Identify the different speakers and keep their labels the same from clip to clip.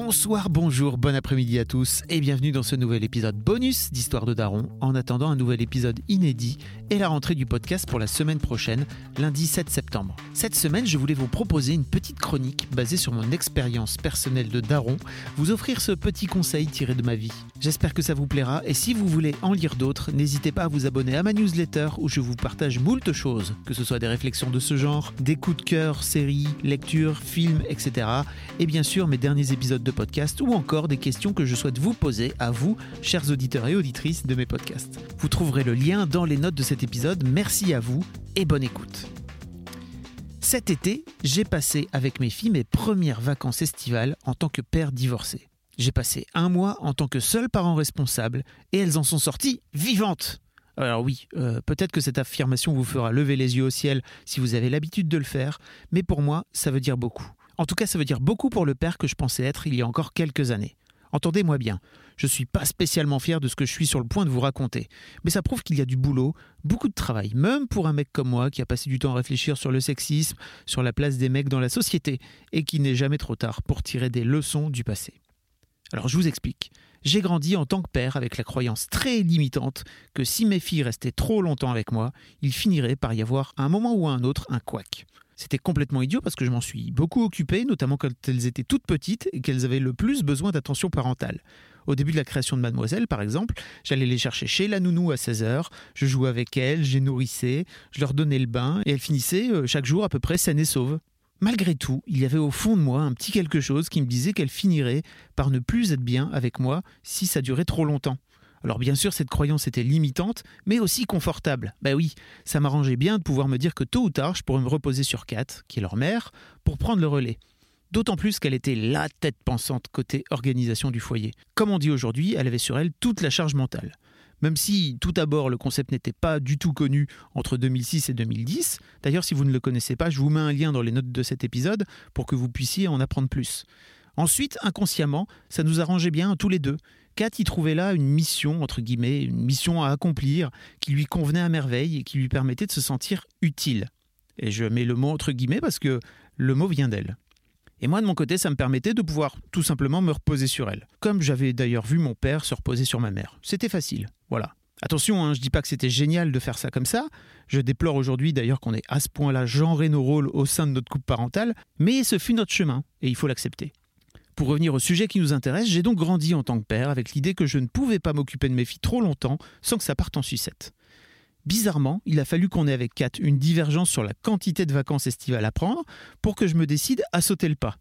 Speaker 1: Bonsoir, bonjour, bon après-midi à tous et bienvenue dans ce nouvel épisode bonus d'Histoire de Daron en attendant un nouvel épisode inédit et la rentrée du podcast pour la semaine prochaine, lundi 7 septembre. Cette semaine, je voulais vous proposer une petite chronique basée sur mon expérience personnelle de Daron, vous offrir ce petit conseil tiré de ma vie. J'espère que ça vous plaira et si vous voulez en lire d'autres, n'hésitez pas à vous abonner à ma newsletter où je vous partage moult choses, que ce soit des réflexions de ce genre, des coups de cœur, séries, lectures, films, etc. Et bien sûr mes derniers épisodes podcast ou encore des questions que je souhaite vous poser à vous, chers auditeurs et auditrices de mes podcasts. Vous trouverez le lien dans les notes de cet épisode. Merci à vous et bonne écoute. Cet été, j'ai passé avec mes filles mes premières vacances estivales en tant que père divorcé. J'ai passé un mois en tant que seul parent responsable et elles en sont sorties vivantes. Alors oui, euh, peut-être que cette affirmation vous fera lever les yeux au ciel si vous avez l'habitude de le faire, mais pour moi, ça veut dire beaucoup. En tout cas, ça veut dire beaucoup pour le père que je pensais être il y a encore quelques années. Entendez-moi bien, je ne suis pas spécialement fier de ce que je suis sur le point de vous raconter, mais ça prouve qu'il y a du boulot, beaucoup de travail, même pour un mec comme moi qui a passé du temps à réfléchir sur le sexisme, sur la place des mecs dans la société, et qui n'est jamais trop tard pour tirer des leçons du passé. Alors je vous explique. J'ai grandi en tant que père avec la croyance très limitante que si mes filles restaient trop longtemps avec moi, il finirait par y avoir à un moment ou à un autre un couac. C'était complètement idiot parce que je m'en suis beaucoup occupé, notamment quand elles étaient toutes petites et qu'elles avaient le plus besoin d'attention parentale. Au début de la création de Mademoiselle, par exemple, j'allais les chercher chez la nounou à 16h, je jouais avec elles, les nourrissais, je leur donnais le bain et elles finissaient euh, chaque jour à peu près saines et sauves. Malgré tout, il y avait au fond de moi un petit quelque chose qui me disait qu'elle finirait par ne plus être bien avec moi si ça durait trop longtemps. Alors bien sûr, cette croyance était limitante, mais aussi confortable. Ben oui, ça m'arrangeait bien de pouvoir me dire que tôt ou tard, je pourrais me reposer sur Kat, qui est leur mère, pour prendre le relais. D'autant plus qu'elle était la tête pensante côté organisation du foyer. Comme on dit aujourd'hui, elle avait sur elle toute la charge mentale. Même si tout d'abord le concept n'était pas du tout connu entre 2006 et 2010, d'ailleurs si vous ne le connaissez pas, je vous mets un lien dans les notes de cet épisode pour que vous puissiez en apprendre plus. Ensuite, inconsciemment, ça nous arrangeait bien tous les deux. Kat y trouvait là une mission, entre guillemets, une mission à accomplir, qui lui convenait à merveille et qui lui permettait de se sentir utile. Et je mets le mot entre guillemets parce que le mot vient d'elle. Et moi, de mon côté, ça me permettait de pouvoir tout simplement me reposer sur elle. Comme j'avais d'ailleurs vu mon père se reposer sur ma mère. C'était facile. Voilà. Attention, hein, je dis pas que c'était génial de faire ça comme ça. Je déplore aujourd'hui d'ailleurs qu'on ait à ce point-là genré nos rôles au sein de notre couple parental, mais ce fut notre chemin, et il faut l'accepter. Pour revenir au sujet qui nous intéresse, j'ai donc grandi en tant que père avec l'idée que je ne pouvais pas m'occuper de mes filles trop longtemps sans que ça parte en sucette. Bizarrement, il a fallu qu'on ait avec Kat une divergence sur la quantité de vacances estivales à prendre pour que je me décide à sauter le pas.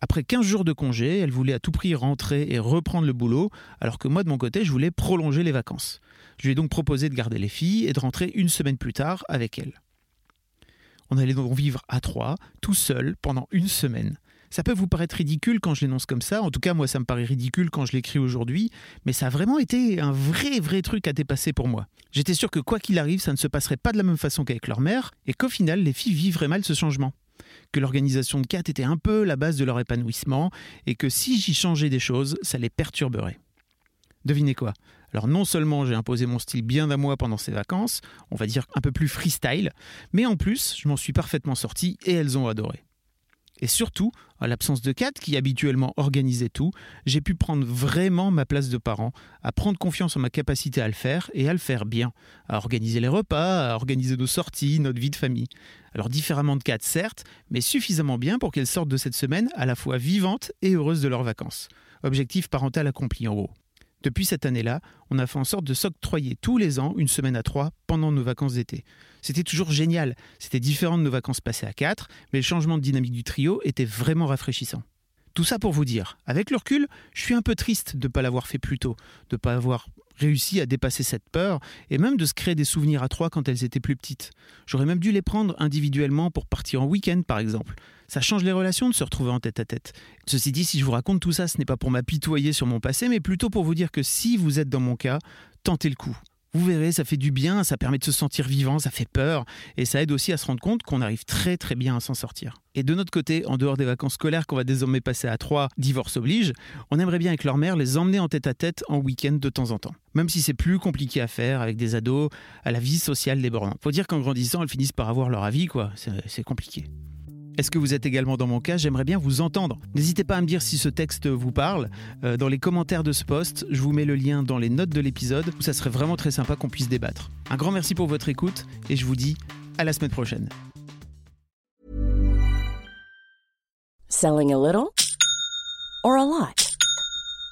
Speaker 1: Après 15 jours de congé, elle voulait à tout prix rentrer et reprendre le boulot, alors que moi de mon côté, je voulais prolonger les vacances. Je lui ai donc proposé de garder les filles et de rentrer une semaine plus tard avec elle. On allait donc vivre à trois, tout seul, pendant une semaine. Ça peut vous paraître ridicule quand je l'énonce comme ça, en tout cas moi ça me paraît ridicule quand je l'écris aujourd'hui, mais ça a vraiment été un vrai vrai truc à dépasser pour moi. J'étais sûr que quoi qu'il arrive, ça ne se passerait pas de la même façon qu'avec leur mère, et qu'au final les filles vivraient mal ce changement. Que l'organisation de Kat était un peu la base de leur épanouissement, et que si j'y changeais des choses, ça les perturberait. Devinez quoi? Alors non seulement j'ai imposé mon style bien à moi pendant ces vacances, on va dire un peu plus freestyle, mais en plus je m'en suis parfaitement sorti et elles ont adoré. Et surtout, à l'absence de Kat, qui habituellement organisait tout, j'ai pu prendre vraiment ma place de parent, à prendre confiance en ma capacité à le faire et à le faire bien, à organiser les repas, à organiser nos sorties, notre vie de famille. Alors différemment de Kat, certes, mais suffisamment bien pour qu'elles sortent de cette semaine à la fois vivantes et heureuses de leurs vacances. Objectif parental accompli en haut. Depuis cette année-là, on a fait en sorte de s'octroyer tous les ans une semaine à trois pendant nos vacances d'été. C'était toujours génial, c'était différent de nos vacances passées à quatre, mais le changement de dynamique du trio était vraiment rafraîchissant. Tout ça pour vous dire, avec le recul, je suis un peu triste de ne pas l'avoir fait plus tôt, de ne pas avoir réussi à dépasser cette peur et même de se créer des souvenirs à trois quand elles étaient plus petites. J'aurais même dû les prendre individuellement pour partir en week-end par exemple. Ça change les relations de se retrouver en tête à tête. Ceci dit, si je vous raconte tout ça, ce n'est pas pour m'apitoyer sur mon passé, mais plutôt pour vous dire que si vous êtes dans mon cas, tentez le coup. Vous verrez, ça fait du bien, ça permet de se sentir vivant, ça fait peur, et ça aide aussi à se rendre compte qu'on arrive très très bien à s'en sortir. Et de notre côté, en dehors des vacances scolaires qu'on va désormais passer à trois, divorce oblige, on aimerait bien avec leur mère les emmener en tête à tête en week-end de temps en temps. Même si c'est plus compliqué à faire avec des ados, à la vie sociale débordante. Faut dire qu'en grandissant, elles finissent par avoir leur avis, quoi. C'est compliqué. Est-ce que vous êtes également dans mon cas? J'aimerais bien vous entendre. N'hésitez pas à me dire si ce texte vous parle. Euh, dans les commentaires de ce post, je vous mets le lien dans les notes de l'épisode ça serait vraiment très sympa qu'on puisse débattre. Un grand merci pour votre écoute et je vous dis à la semaine prochaine.
Speaker 2: Selling a little or a lot?